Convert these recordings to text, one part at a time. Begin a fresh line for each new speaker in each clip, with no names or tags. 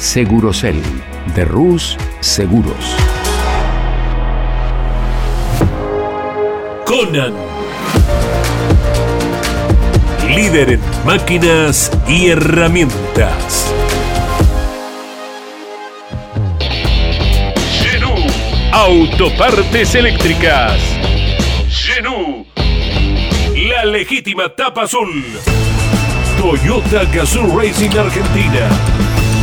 Segurocel de Rus Seguros.
Conan. Líder en máquinas y herramientas. Genú. Autopartes eléctricas. Genú. La legítima tapa azul. Toyota Gazoo Racing Argentina.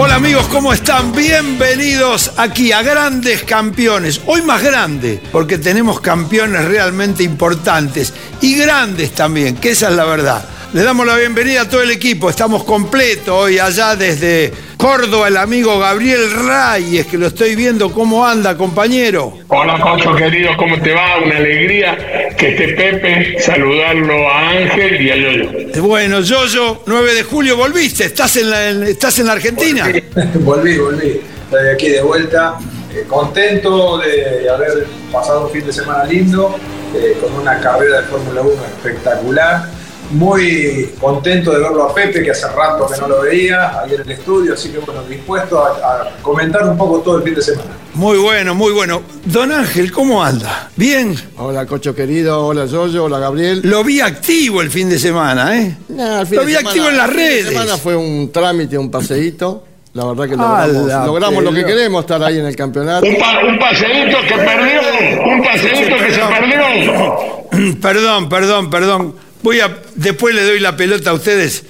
Hola amigos, ¿cómo están? Bienvenidos aquí a Grandes Campeones. Hoy más grande, porque tenemos campeones realmente importantes y grandes también, que esa es la verdad. Le damos la bienvenida a todo el equipo, estamos completos hoy allá desde Córdoba, el amigo Gabriel Reyes, que lo estoy viendo cómo anda, compañero.
Hola, Cocho querido, ¿cómo te va? Una alegría que esté Pepe, saludarlo a Ángel y a Yoyo.
Bueno, Yoyo, 9 de julio, volviste, ¿estás en la, en- estás en la Argentina?
volví, volví. Estoy aquí de vuelta, eh, contento de haber pasado un fin de semana lindo, eh, con una carrera de Fórmula 1 espectacular. Muy contento de verlo a Pepe, que hace rato que no lo veía, ahí en el estudio, así que bueno, dispuesto a, a comentar un poco todo el fin de semana.
Muy bueno, muy bueno. Don Ángel, ¿cómo anda? ¿Bien?
Hola, Cocho querido, hola Yoyo, hola Gabriel.
Lo vi activo el fin de semana, ¿eh?
Nah, el fin
Lo
de
vi
semana-
activo en las redes.
semana fue un trámite, un paseíto. La verdad que logramos,
la
logramos lo que queremos, estar ahí en el campeonato.
Un, pa- un paseíto que perdió, un paseíto que se perdió.
Perdón, perdón, perdón. Voy a después le doy la pelota a ustedes.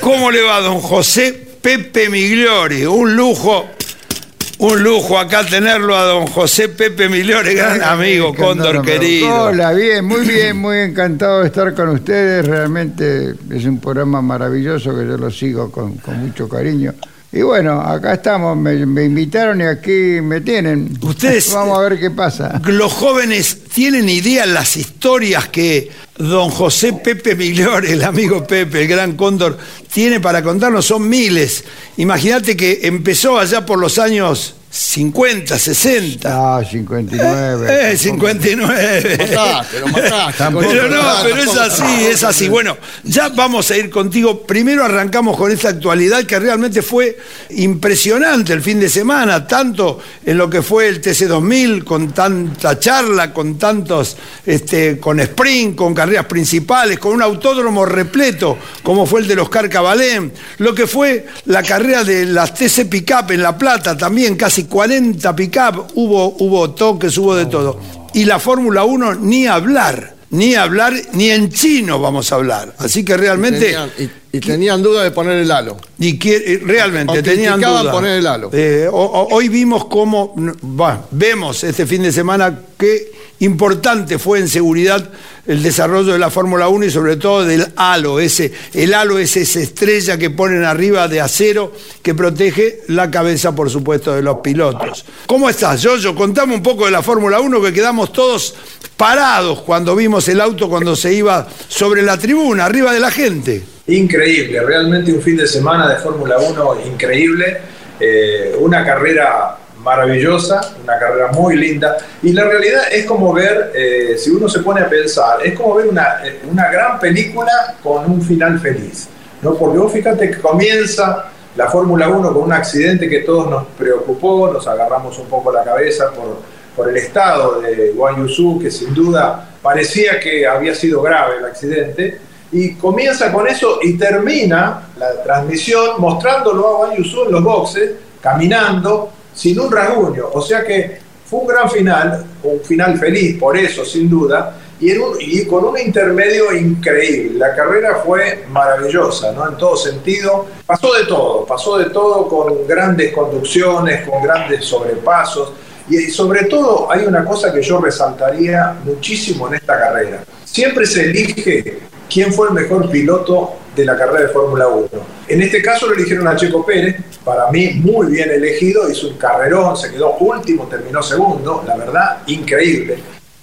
¿Cómo le va, don José Pepe Migliori? Un lujo, un lujo acá tenerlo a don José Pepe Migliori, gran amigo, Cóndor querido.
Hola, bien, muy bien, muy encantado de estar con ustedes. Realmente es un programa maravilloso que yo lo sigo con, con mucho cariño. Y bueno, acá estamos, me, me invitaron y aquí me tienen.
Ustedes-
Vamos a ver qué pasa.
Los jóvenes tienen idea las historias que don José Pepe Migliore, el amigo Pepe, el gran cóndor, tiene para contarnos, son miles. Imagínate que empezó allá por los años 50, 60.
Ah, 59.
Eh, 59.
Mataste, lo mataste,
Pero no, pero es así, es así. Bueno, ya vamos a ir contigo. Primero arrancamos con esta actualidad que realmente fue impresionante el fin de semana, tanto en lo que fue el TC2000, con tanta charla, con tantos, este, con sprint, con carreras principales, con un autódromo repleto, como fue el del Oscar Cabalén, lo que fue la carrera de las TC Pickup en La Plata, también casi 40 Pickup, hubo, hubo toques, hubo de todo. Y la Fórmula 1 ni hablar. Ni hablar, ni en chino vamos a hablar. Así que realmente
Tenían- y y tenían duda de poner el halo.
Y que, eh, realmente
O
tenían duda.
poner el halo.
Eh, o- o- hoy vimos cómo, bueno, vemos este fin de semana qué importante fue en seguridad el desarrollo de la Fórmula 1 y sobre todo del halo. Ese, el halo es esa estrella que ponen arriba de acero que protege la cabeza, por supuesto, de los pilotos. ¿Cómo estás, Yoyo? Contame un poco de la Fórmula 1 que quedamos todos parados cuando vimos el auto cuando se iba sobre la tribuna, arriba de la gente.
Increíble, realmente un fin de semana de Fórmula 1 increíble, eh, una carrera maravillosa, una carrera muy linda, y la realidad es como ver, eh, si uno se pone a pensar, es como ver una, eh, una gran película con un final feliz, ¿no? porque vos fíjate que comienza la Fórmula 1 con un accidente que todos nos preocupó, nos agarramos un poco la cabeza por, por el estado de Guan Yusu, que sin duda parecía que había sido grave el accidente, y comienza con eso y termina la transmisión mostrándolo a Guan Yusu en los boxes, caminando, sin un rasguño. O sea que fue un gran final, un final feliz por eso, sin duda, y, y con un intermedio increíble. La carrera fue maravillosa, ¿no? En todo sentido. Pasó de todo, pasó de todo con grandes conducciones, con grandes sobrepasos. Y sobre todo hay una cosa que yo resaltaría muchísimo en esta carrera. Siempre se elige quién fue el mejor piloto de la carrera de Fórmula 1. En este caso lo eligieron a Checo Pérez, para mí muy bien elegido, hizo un carrerón, se quedó último, terminó segundo, la verdad, increíble.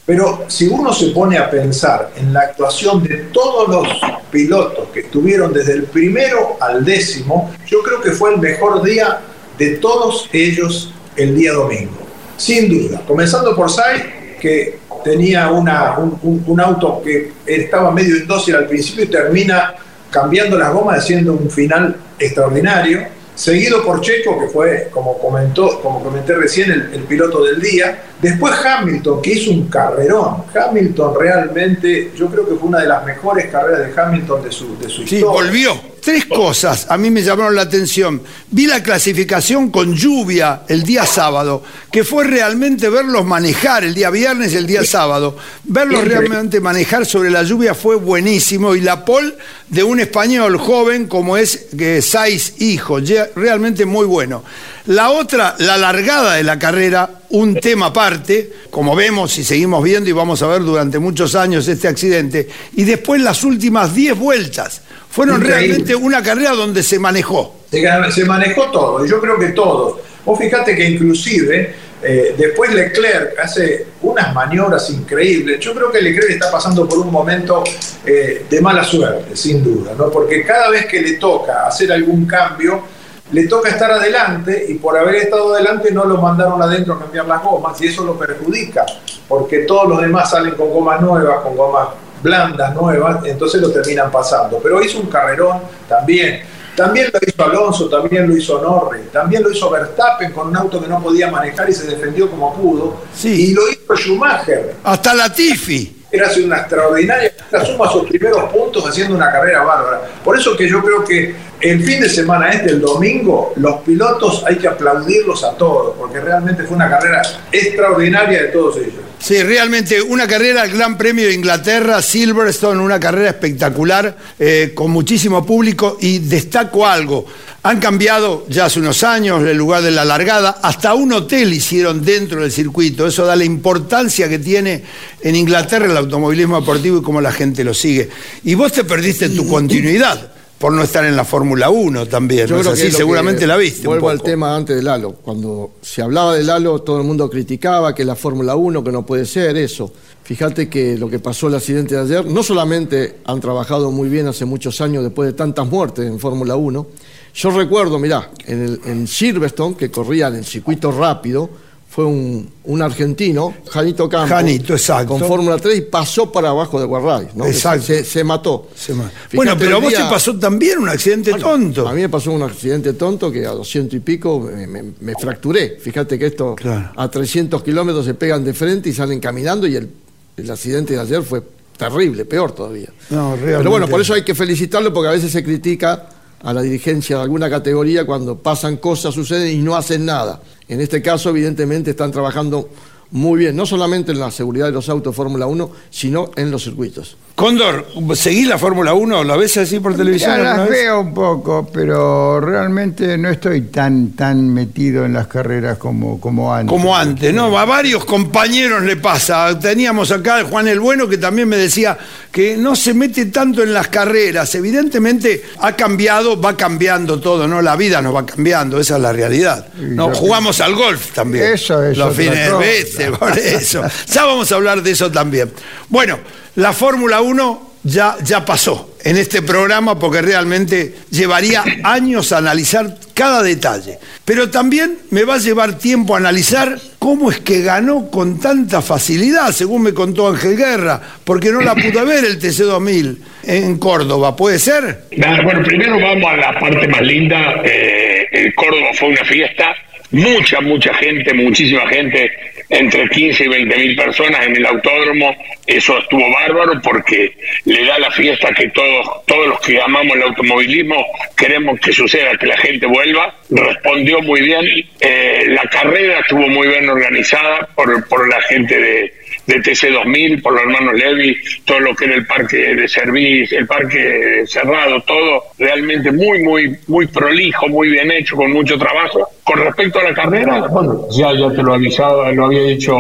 Pero si uno se pone a pensar en la actuación de todos los pilotos que estuvieron desde el primero al décimo, yo creo que fue el mejor día de todos ellos el día domingo. Sin duda. Comenzando por Sainz, que tenía un- un auto que estaba medio indócil al principio y termina cambiando las gomas, haciendo un final extraordinario. Seguido por Checo, que fue, como, comentó, como comenté recién, el, el piloto del día. Después Hamilton, que hizo un carrerón. Hamilton realmente, yo creo que fue una de las mejores carreras de Hamilton de su, de su
Sí,
historia.
volvió. Tres cosas a mí me llamaron la atención. Vi la clasificación con lluvia el día sábado, que fue realmente verlos manejar el día viernes y el día sábado. Verlos realmente manejar sobre la lluvia fue buenísimo. Y la pole de un español joven como es eh, Saiz Hijo, realmente muy bueno. La otra, la largada de la carrera, un tema aparte, como vemos y seguimos viendo y vamos a ver durante muchos años este accidente. Y después las últimas 10 vueltas. Fueron
Increíble.
realmente una carrera donde se manejó.
Se, se manejó todo, y yo creo que todos. Vos fíjate que inclusive eh, después Leclerc hace unas maniobras increíbles. Yo creo que Leclerc está pasando por un momento eh, de mala suerte, sin duda, ¿no? porque cada vez que le toca hacer algún cambio, le toca estar adelante y por haber estado adelante no lo mandaron adentro a cambiar las gomas y eso lo perjudica, porque todos los demás salen con gomas nuevas, con gomas blandas nuevas, entonces lo terminan pasando. Pero hizo un carrerón también. También lo hizo Alonso, también lo hizo Norris, también lo hizo Verstappen con un auto que no podía manejar y se defendió como pudo.
Sí.
Y lo hizo Schumacher.
Hasta la Tifi.
Era una extraordinaria, suma sus primeros puntos haciendo una carrera bárbara. Por eso que yo creo que el fin de semana este, el domingo, los pilotos hay que aplaudirlos a todos, porque realmente fue una carrera extraordinaria de todos ellos.
Sí, realmente una carrera al Gran Premio de Inglaterra, Silverstone, una carrera espectacular, eh, con muchísimo público y destaco algo. Han cambiado ya hace unos años el lugar de la largada, hasta un hotel hicieron dentro del circuito. Eso da la importancia que tiene en Inglaterra el automovilismo deportivo y cómo la gente lo sigue. Y vos te perdiste tu continuidad por no estar en la Fórmula 1 también. ¿no es
creo
así? Seguramente
que-
la viste. un
Vuelvo al tema antes del halo. Cuando se hablaba del halo, todo el mundo criticaba que la Fórmula 1, que no puede ser eso. Fíjate que lo que pasó el accidente de ayer, no solamente han trabajado muy bien hace muchos años después de tantas muertes en Fórmula 1. Yo recuerdo, mirá, en, el- en Silverstone, que corría en el circuito rápido, fue un, un argentino, Janito Campos,
Janito, exacto.
con Fórmula 3 y pasó para abajo de Guarray. ¿no?
Exacto.
Se, se mató.
Se Bueno, pero a vos te
día-
pasó también un accidente
bueno,
tonto.
A mí me pasó un accidente tonto que a 200 y pico me, me- me fracturé. Fíjate que esto
Claro.
a 300 kilómetros se pegan de frente y salen caminando y el, el accidente de ayer fue terrible, peor todavía.
No, realmente.
Pero bueno, por eso hay que felicitarlo porque a veces se critica a la dirigencia de alguna categoría cuando pasan cosas, suceden y no hacen nada. En este caso, evidentemente, están trabajando muy bien, no solamente en la seguridad de los autos Fórmula 1, sino en los circuitos.
Cóndor, ¿seguís la Fórmula 1? ¿La ves así por televisión?
Ya las
vez?
veo un poco, pero realmente no estoy tan tan metido en las carreras como, como antes.
Como antes, ¿no? A varios compañeros le pasa. Teníamos acá a Juan el Bueno que también me decía que no se mete tanto en las carreras. Evidentemente ha cambiado, va cambiando todo, ¿no? La vida nos va cambiando, esa es la realidad. No, jugamos al golf también.
Eso es
Los fines de vete, por eso. Ya vamos a hablar de eso también. Bueno, la Fórmula 1 ya, ya pasó en este programa porque realmente llevaría años analizar cada detalle. Pero también me va a llevar tiempo a analizar cómo es que ganó con tanta facilidad, según me contó Ángel Guerra, porque no la pude ver el TC2000 en Córdoba, ¿puede ser?
Bueno, primero vamos a la parte más linda. Eh, el Córdoba fue una fiesta. Mucha, mucha gente, muchísima gente, entre 15 y 20 mil personas en el autódromo. Eso estuvo bárbaro porque le da la fiesta que todos, todos los que amamos el automovilismo queremos que suceda, que la gente vuelva. Respondió muy bien. Eh, la carrera estuvo muy bien organizada por, por la gente de, de TC2000, por los hermanos Levy, todo lo que era el parque de servicio, el parque cerrado, todo realmente muy, muy, muy prolijo, muy bien hecho, con mucho trabajo. Con respecto a la carrera, bueno, ya, ya te lo avisaba, lo había dicho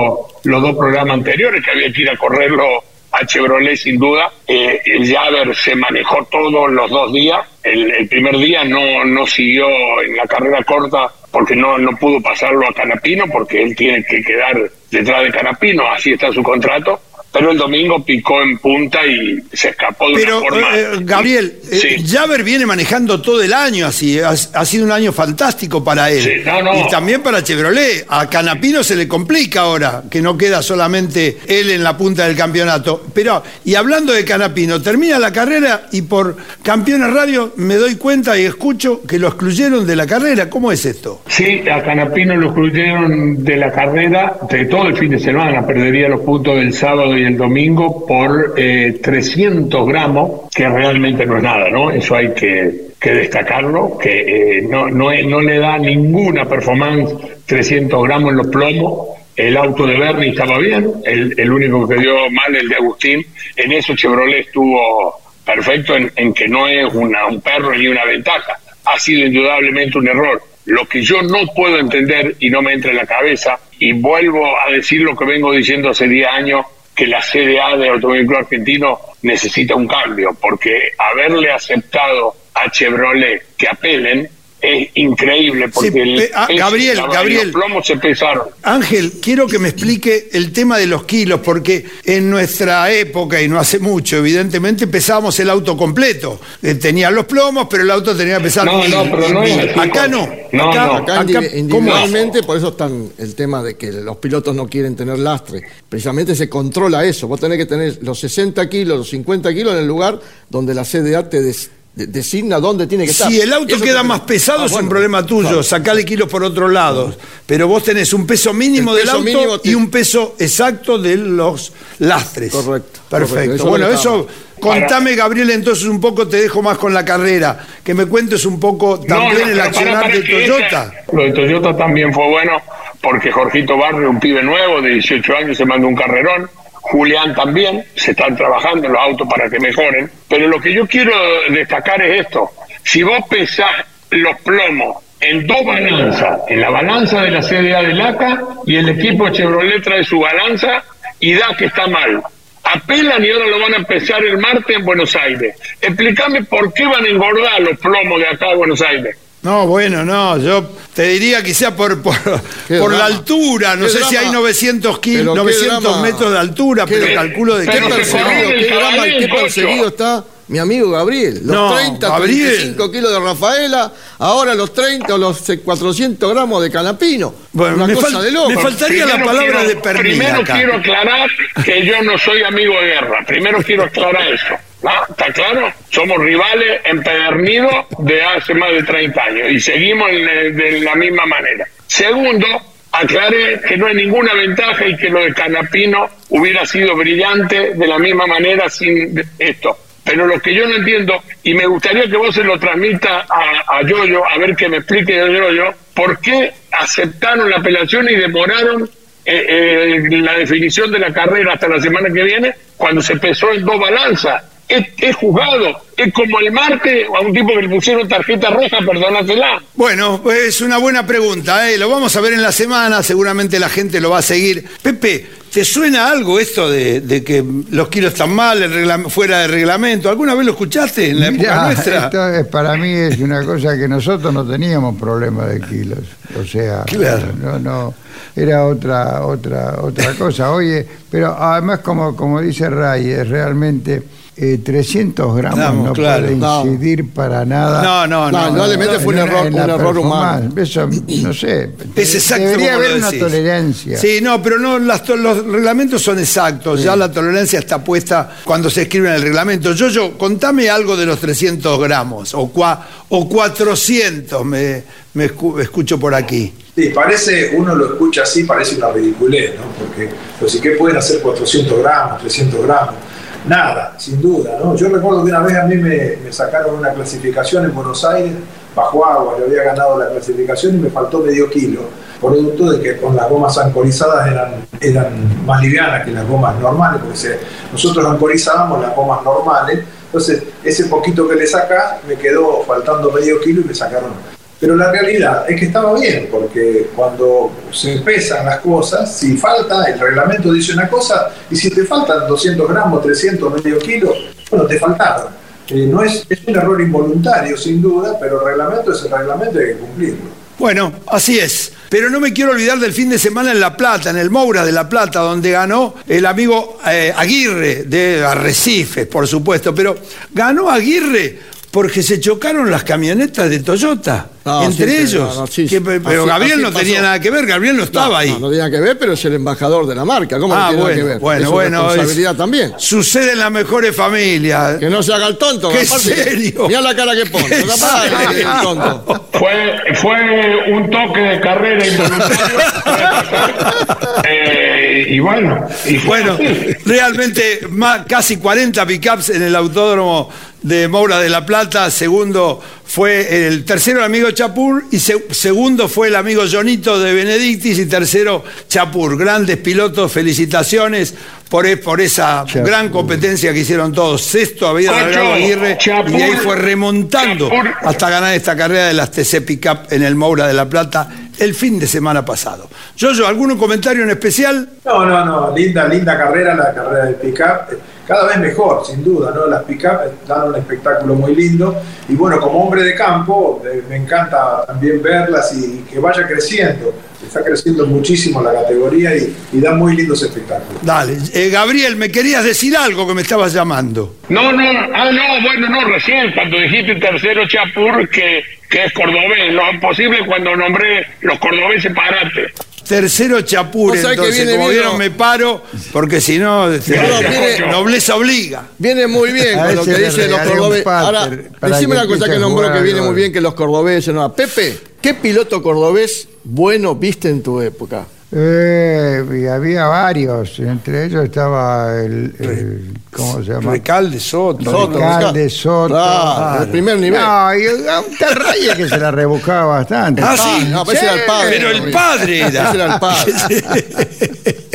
los dos programas anteriores, que había que ir a correrlo a Chevrolet sin duda. Eh, el Javer se manejó todos los dos días. El, el primer día no, no siguió en la carrera corta porque no, no pudo pasarlo a Canapino porque él tiene que quedar detrás de Canapino, así está su contrato. Pero el domingo picó en punta y se escapó de
Pero,
una forma.
eh, Gabriel, eh,
Sí.
Javer viene manejando todo el año así, ha, ha sido un año fantástico para él.
Sí, no, no.
Y también para Chevrolet. A Canapino se le complica ahora, que no queda solamente él en la punta del campeonato. Pero, y hablando de Canapino, termina la carrera y por Campeones Radio me doy cuenta y escucho que lo excluyeron de la carrera. ¿Cómo es esto?
Sí, a Canapino lo excluyeron de la carrera de todo el fin de semana, perdería los puntos del sábado y el domingo por eh, 300 gramos, que realmente no es nada, ¿no? Eso hay que, destacarlo, que eh, no, no le da ninguna performance 300 gramos en los plomos. El auto de Bernie estaba bien, el, el único que dio mal el de Agustín. En eso Chevrolet estuvo perfecto en, en que no es una, un perro ni una ventaja. Ha sido indudablemente un error. Lo que yo no puedo entender y no me entra en la cabeza, y vuelvo a decir lo que vengo diciendo hace 10 años, que la CDA de Automóvil Club Argentino necesita un cambio, porque haberle aceptado a Chevrolet que apelen es increíble, porque
Sí,
el
pe- ah, Gabriel,
la-
Gabriel.
los plomos se pesaron.
Ángel, quiero que me explique el tema de los kilos, porque en nuestra época, y no hace mucho, evidentemente, pesábamos el auto completo. Eh, tenía los plomos, pero el auto tenía que pesar
No,
mil.
no, pero no así,
Acá no.
No,
acá,
no.
Acá,
acá,
individualmente, por eso están el tema de que los pilotos no quieren tener lastre. Precisamente se controla eso. Vos tenés que tener los 60 kilos, los 50 kilos en el lugar donde la CDA te des- de- designa dónde tiene que estar.
Si el auto
Eso
queda más pesado
Ah,
es un problema tuyo,
Claro.
sacale kilos por otro lado. Pero vos tenés un peso mínimo
El
del auto
mínimo te-
y un peso exacto de los lastres.
Correcto,
Perfecto.
correcto. Eso
bueno, eso, contame, Gabriel, entonces un poco, te dejo más con la carrera. Que me cuentes un poco también el accionar de Toyota.
esa- lo de Toyota también fue bueno porque Jorgito Barrio, un pibe nuevo de 18 años, se mandó un carrerón. Julián también, se están trabajando los autos para que mejoren. Pero lo que yo quiero destacar es esto. Si vos pesás los plomos en dos balanzas, en la balanza de la CDA del ACA y el equipo Chevrolet trae su balanza y da que está mal. Apelan y ahora lo van a empezar el martes en Buenos Aires. Explícame por qué van a engordar los plomos de acá de Buenos Aires.
No, bueno, no, yo te diría quizá por, por, por la altura, no sé si hay 900, kil-
Pero qué
900
drama.
metros de altura,
Qué-
pero calculo de
Qué perseguido, qué drama, qué perseguido está mi amigo Gabriel. Los
No,
30,
Gabriel.
35 kilos de Rafaela, ahora los 30 o los 400 gramos de Canapino.
Bueno,
Una
me
cosa
fal-
de loco.
me faltaría la palabra
quiero-
de Pernilla
Primero
acá.
quiero aclarar que yo no soy amigo de guerra. Primero quiero aclarar eso. ¿Está claro? Somos rivales empedernidos de hace más de 30 años y seguimos en- de la misma manera. Segundo, aclaré que no hay ninguna ventaja y que lo de Canapino hubiera sido brillante de la misma manera sin esto. Pero lo que yo no entiendo, y me gustaría que vos se lo transmita a, a Yoyo, a ver que me explique Yoyo, ¿por qué aceptaron la apelación y demoraron eh, eh, la definición de la carrera hasta la semana que viene cuando se pesó en dos balanzas. Es, es juzgado, es como el martes a un tipo que le pusieron tarjeta roja, perdónatela.
Bueno, pues es una buena pregunta, ¿eh? lo vamos a ver en la semana, seguramente la gente lo va a seguir. Pepe, ¿te suena algo esto de, de que los kilos están mal, el fuera de reglamento? ¿Alguna vez lo escuchaste en la época
Mirá,
nuestra?
esto es- para mí es una cosa que nosotros no teníamos problema de kilos. O sea,
Claro.
no, no, era otra, otra, otra cosa. Oye, pero además como, como dice Ray, es realmente eh, 300 gramos no
claro.
puede
No.
incidir para nada.
No, no,
No,
no.
indudablemente fue un error, un humano.
Eso, no sé.
Es exacto
Debería haber una
decís.
tolerancia.
Sí, no, pero no, las los reglamentos son exactos. Ya la tolerancia está puesta cuando se escribe en el reglamento. Yo, yo, contame algo de los 300 gramos o, cua- o 400, me, me escu- escucho por aquí.
Sí, parece, uno lo escucha así, parece una ridiculez, ¿no? Porque, pues, ¿y qué pueden hacer 400 gramos, 300 gramos? Nada, sin duda, ¿no? Yo recuerdo que una vez a mí me, me sacaron una clasificación en Buenos Aires, bajo agua, yo había ganado la clasificación y me faltó medio kilo, producto de que con las gomas ancorizadas eran, eran más livianas que las gomas normales, porque se- nosotros ancorizábamos las gomas normales, entonces ese poquito que le sacás me quedó faltando medio kilo y me sacaron pero la realidad es que estaba bien, porque cuando se pesan las cosas, si falta, el reglamento dice una cosa, y si te faltan 200 gramos, 300, medio kilo, bueno, te faltaron. Eh, no es, es un error involuntario, sin duda, pero el reglamento es el reglamento y hay que cumplirlo.
Bueno, así es. Pero no me quiero olvidar del fin de semana en La Plata, en el Moura de La Plata, donde ganó el amigo eh, Aguirre de Arrecifes, por supuesto. Pero ganó Aguirre porque se chocaron las camionetas de Toyota.
No,
entre
sí,
ellos.
no, no, sí,
Que-
sí.
pero
Así-
Gabriel
así
no tenía nada que ver, Gabriel no estaba
No,
ahí.
No, no tenía que ver, pero es el embajador de la marca. ¿Cómo
Ah,
no tiene nada que
bueno,
ver?
bueno,
es
bueno. es-
responsabilidad también.
Sucede en las mejores familias.
Que no se haga el tonto.
¿Qué
aparte
serio?
Mirá la cara que pone.
Fue, fue un toque de carrera involuntario. Eh, y bueno, y
Bueno, realmente más, casi 40 pickups en el autódromo de Moura de la Plata. Segundo fue el tercero el amigo Chapur y se- segundo fue el amigo Jonito de Benedictis y tercero Chapur. Grandes pilotos, felicitaciones por, e- por esa
Chapur.
gran competencia que hicieron todos. Sexto había largado Aguirre
Chapur,
y ahí fue remontando
Chapur.
hasta ganar esta carrera de las TC Pickup en el Moura de la Plata el fin de semana pasado. Yoyo, ¿algún comentario en especial?
No, no, no, linda, linda carrera, la carrera del pick-up. Cada vez mejor, sin duda, ¿no? Las pick-up dan un espectáculo muy lindo. Y bueno, como hombre de campo, eh, me encanta también verlas y, y que vaya creciendo. Está creciendo muchísimo la categoría y, y da muy lindos espectáculos.
Dale, Eh, Gabriel, me querías decir algo que me estabas llamando.
No, no, ah, no, bueno, no, recién cuando dijiste tercero Chapur, que, que es cordobés, lo imposible cuando nombré los cordobeses parate.
Tercero Chapur, entonces,
viene
como me paro, porque si no, este,
No, viene-
nobleza obliga.
Viene muy bien
A
con lo que dicen los cordobeses. Ahora, decime una cosa que nombró que viene muy bien que los cordobeses. No. Pepe, ¿qué piloto cordobés bueno viste en tu época?
Eh, y había varios, entre ellos estaba el, el- ¿cómo se llama?
Recalde, Soto.
Soto.
Recalde, Soto.
Claro, el primer nivel.
No, y a un que se la rebuscaba bastante.
Ah, sí.
no, pero ese era el padre.
Pero el padre era.
Ese era el padre.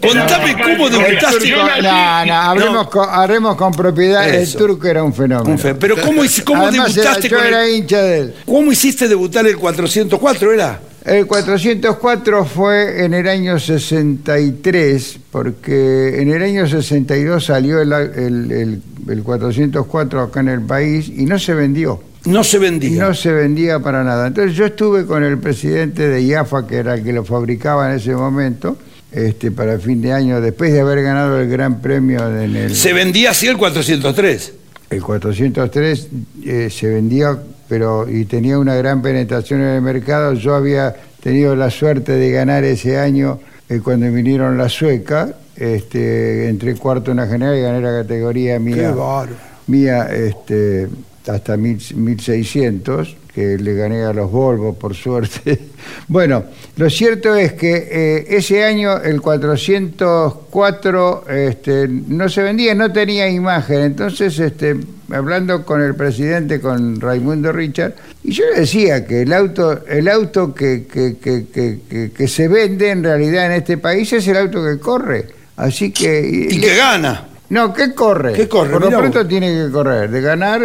Contame cómo debutaste.
No, no, hablemos,
No.
con, hablemos con propiedad.
Eso.
El turco era un fenómeno.
Un fe- Pero ¿cómo, cómo
Además, era-
debutaste
yo
con
era
el,
hincha de él.
¿Cómo hiciste debutar el 404, era?
El 404 fue en el año 63, porque en el año 62 salió el, el- el- el 404 acá en el país y no se vendió.
No se
Y
vendía.
no se vendía para nada. Entonces yo estuve con el presidente de IAFA, que era el que lo fabricaba en ese momento, este, para fin de año, después de haber ganado el gran premio en el,
Se vendía así el 403.
el 403, eh, se vendía, pero y tenía una gran penetración en el mercado. Yo había tenido la suerte de ganar ese año eh, cuando vinieron las suecas, este, entré cuarto en la general y gané la categoría
Qué
mía
bárbaro.
mía este, hasta mil- 1600, que le gané a los Volvo, por suerte. Bueno, lo cierto es que eh, ese año el 404 este, no se vendía, no tenía imagen. Entonces, este, hablando con el presidente, con Raimundo Richard, y yo le decía que el auto, el auto que, que- que- que- que- que se vende en realidad en este país es el auto que corre. Así que...
Y que gana.
No, ¿qué corre?
¿Qué corre?
Por lo pronto tiene que correr. De ganar,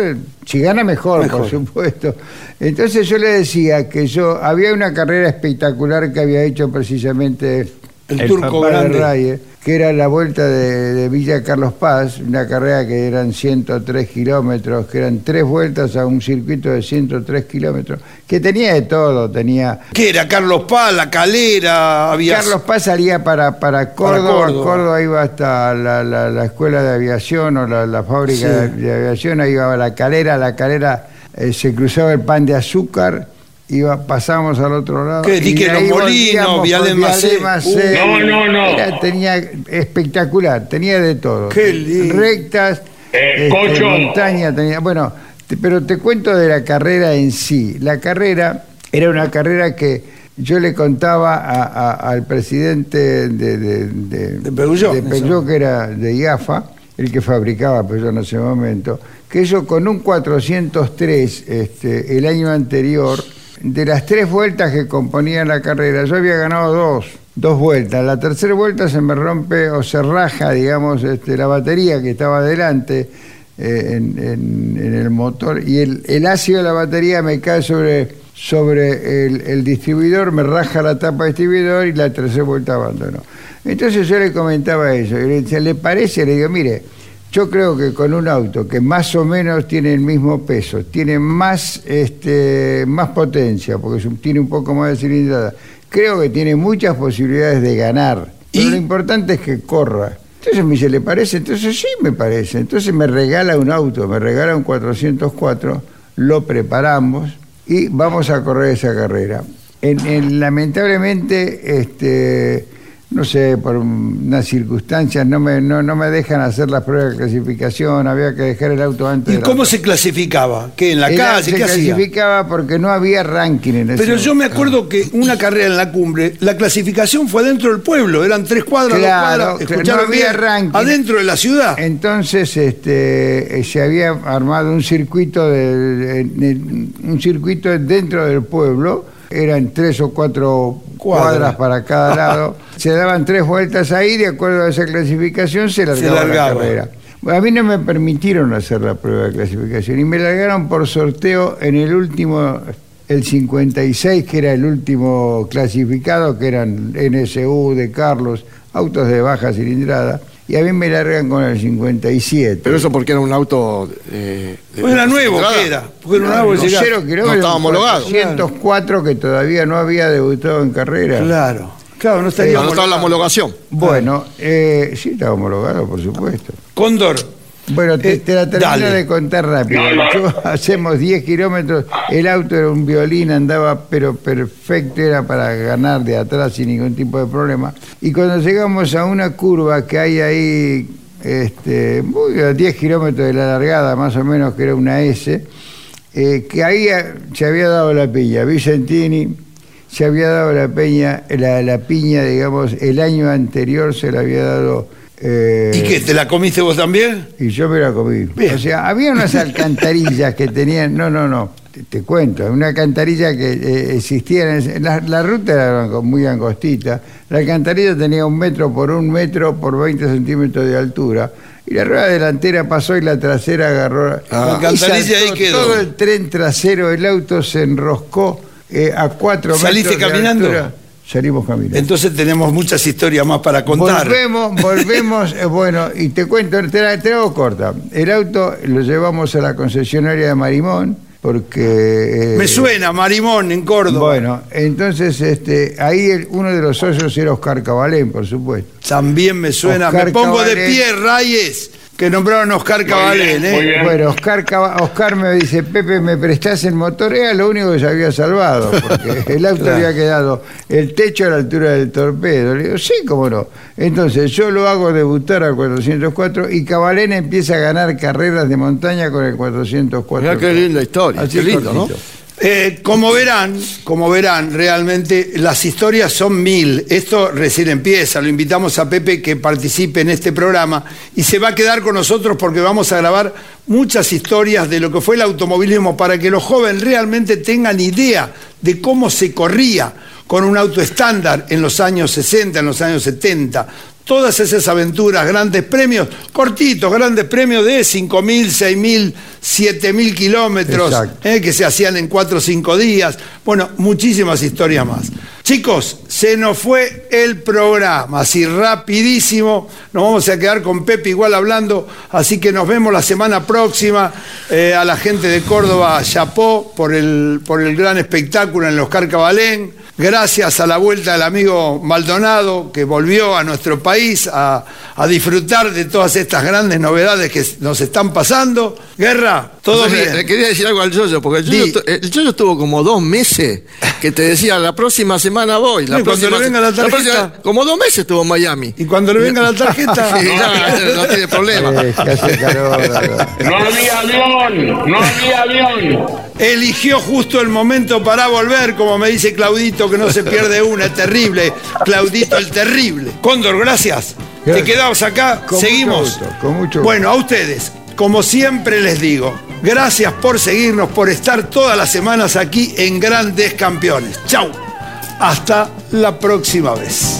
si gana mejor,
Mejor.
por supuesto. Entonces yo le decía que yo había una carrera espectacular que había hecho precisamente
El turco
papá de
grande.
Raye, que era la vuelta de, de Villa Carlos Paz, una carrera que eran 103 kilómetros, que eran tres vueltas a un circuito de 103 kilómetros, que tenía de todo, tenía
¿Qué era? Carlos Paz, La Calera, había...
Carlos Paz salía para, para Córdoba,
Córdoba.
Córdoba. iba hasta la, la- la escuela de aviación o la, la fábrica
Sí.
de, de aviación, ahí iba a la calera, la calera eh, se cruzaba el pan de azúcar, iba, pasamos al otro lado.
¿Qué?
y
Dique
ahí
Los Molinos,
volvíamos
Viale
por
Macé.
Macé.
Uh, no, no, no.
Era- tenía espectacular, tenía de todo.
Qué lindo.
Rectas,
Eh,
este,
Cocho.
montaña, tenía. Bueno, te- pero te cuento de la carrera en sí. La carrera era una carrera que yo le contaba a- a- al presidente de, de, de,
De Peugeot,
de Peugeot,
eso.
que era de IAFA, el que fabricaba Peugeot en ese momento, que yo con un 403 este, el año anterior, de las tres vueltas que componían la carrera, yo había ganado dos, dos vueltas. La tercera vuelta se me rompe o se raja, digamos, este, la batería que estaba adelante eh, en, el motor y el, ácido de la batería me cae sobre, sobre el, el distribuidor, me raja la tapa del distribuidor y la tercera vuelta abandonó. Entonces yo le comentaba eso, y le decía, ¿le parece? Le digo, mire, yo creo que con un auto que más o menos tiene el mismo peso, tiene más, este, más potencia, porque tiene un poco más de cilindrada, creo que tiene muchas posibilidades de ganar. Pero lo importante es que corra. Entonces me dice, ¿le parece? Entonces sí me parece. Entonces me regala un auto, me regala un 404, lo preparamos y vamos a correr esa carrera. En- en- lamentablemente, este, no sé, por unas circunstancias no me, no, no me dejan hacer las pruebas de clasificación, había que dejar el auto antes
¿Y
de la-
cómo se clasificaba? ¿Qué? ¿En la
Era-
calle?
Se
¿Qué hacía?
clasificaba porque no había ranking en ese
Pero yo me acuerdo que una carrera en la cumbre, la clasificación fue dentro del pueblo, eran tres cuadras,
Claro,
dos cuadras,
no había
bien,
ranking.
adentro de la ciudad.
Entonces este, eh, se había armado un circuito de, de- de- un circuito dentro del pueblo, eran tres o cuatro
Cuadra.
cuadras para cada lado, se daban tres vueltas ahí, de acuerdo a esa clasificación se largaba,
largaba.
la carrera. A mí no me permitieron hacer la prueba de clasificación y me largaron por sorteo en el último, el 56, que era el último clasificado, que eran NSU de Carlos, autos de baja cilindrada, y a mí me largan con el 57.
Pero eso porque era un auto... eh, de-
Pues era nuevo. ¿qué era? Porque era un árbol
No,
llegaba-
cero kilómetros,
No estaba homologado.
404 que todavía no había debutado en carrera.
Claro, claro, no estaría
No, no estaba la homologación.
Bueno, eh, sí estaba homologado, por supuesto.
Cóndor,
Bueno, te,
Eh,
te la termino
dale.
de contar rápido.
No, no.
Yo- hacemos 10 kilómetros, el auto era un violín, andaba pero perfecto, era para ganar de atrás sin ningún tipo de problema. Y cuando llegamos a una curva que hay ahí, este, muy a 10 kilómetros de la largada, más o menos, que era una S, eh, que ahí se había dado la piña. Vicentini se había dado la, peña, la, la piña, digamos, el año anterior se la había dado... eh,
¿y qué? ¿Te la comiste vos también?
y yo me la comí.
Bien.
O sea, había unas alcantarillas que tenían, no, no, no, te, te cuento, una alcantarilla que eh, existía, en la, la ruta era muy angostita, la alcantarilla tenía un metro por un metro por 20 centímetros de altura, y la rueda delantera pasó y la trasera agarró.
Ah. La alcantarilla ahí quedó.
Todo el tren trasero, el auto se enroscó eh, a cuatro
¿Saliste
metros de
caminando?
altura. Salimos caminando.
Entonces tenemos muchas historias más para contar.
Volvemos, volvemos, eh, bueno, y te cuento, te la, te hago corta. El auto lo llevamos a la concesionaria de Marimón, porque... eh,
Me suena, Marimón, en Córdoba.
Bueno, entonces este, ahí el- uno de los socios era Oscar Cabalén, por supuesto.
También me suena.
Oscar
me pongo de pie, Reyes. Que nombraron Oscar Cabalén. ¿eh?
Bueno, Oscar, Oscar me dice, Pepe, ¿me prestás el motor? Era lo único que se había salvado, porque el auto había quedado el techo a la altura del torpedo. Le digo, sí, cómo no. Entonces yo lo hago debutar al 404 y Cabalén empieza a ganar carreras de montaña con el 404.
Mirá qué linda historia,
Así
qué lindo, ¿no?
cortito.
Eh, como verán, como verán, realmente las historias son mil. Esto recién empieza. Lo invitamos a Pepe que participe en este programa y se va a quedar con nosotros porque vamos a grabar muchas historias de lo que fue el automovilismo para que los jóvenes realmente tengan idea de cómo se corría con un auto estándar en los años 60, en los años 70. Todas esas aventuras, grandes premios, cortitos, grandes premios de 5.000, 6.000, 7.000 kilómetros, eh, que se hacían en 4 o 5 días. Bueno, muchísimas historias más. Chicos, se nos fue el programa, así rapidísimo. Nos vamos a quedar con Pepe igual hablando, así que nos vemos la semana próxima. Eh, a la gente de Córdoba, chapó por el, por el gran espectáculo en el Oscar Cabalén. Gracias a la vuelta del amigo Maldonado, que volvió a nuestro país a, a disfrutar de todas estas grandes novedades que nos están pasando. Guerra, todo bien.
Le quería decir algo al Yoyo, porque el Yoyo, el estuvo como dos meses que te decía, la próxima semana voy. La
Y cuando
próxima
le venga la tarjeta.
próxima- como dos meses estuvo en Miami.
Y cuando le venga la tarjeta.
Sí, no, no tiene problema.
Eh, calor.
No había avión, no había avión.
Eligió justo el momento para volver, como me dice Claudito, que no se pierde una, es terrible. Claudito el terrible. Cóndor, gracias. Te quedamos acá,
Con mucho
seguimos.
gusto, con mucho gusto.
Bueno, a ustedes, como siempre les digo, gracias por seguirnos, por estar todas las semanas aquí en Grandes Campeones. Chau. Hasta la próxima vez.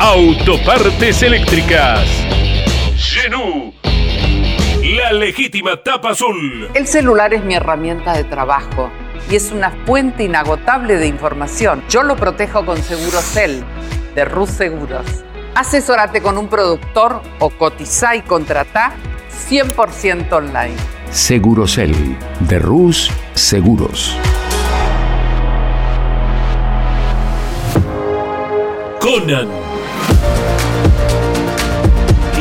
Autopartes eléctricas. Genú. La legítima tapa azul.
El celular es mi herramienta de trabajo y es una fuente inagotable de información. Yo lo protejo con Segurocel de Rus Seguros. Asesórate con un productor o cotiza y contrata 100% online.
Segurosel de Rus Seguros.
Conan.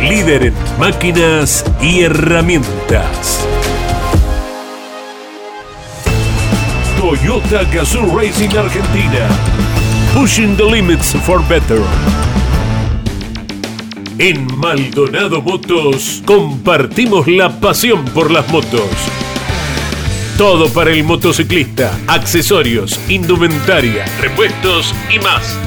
Líder en máquinas y herramientas. Toyota Gazoo Racing Argentina. Pushing the limits for better. En Maldonado Motos compartimos la pasión por las motos. Todo para el motociclista, accesorios, indumentaria, repuestos y más.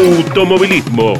automovilismo.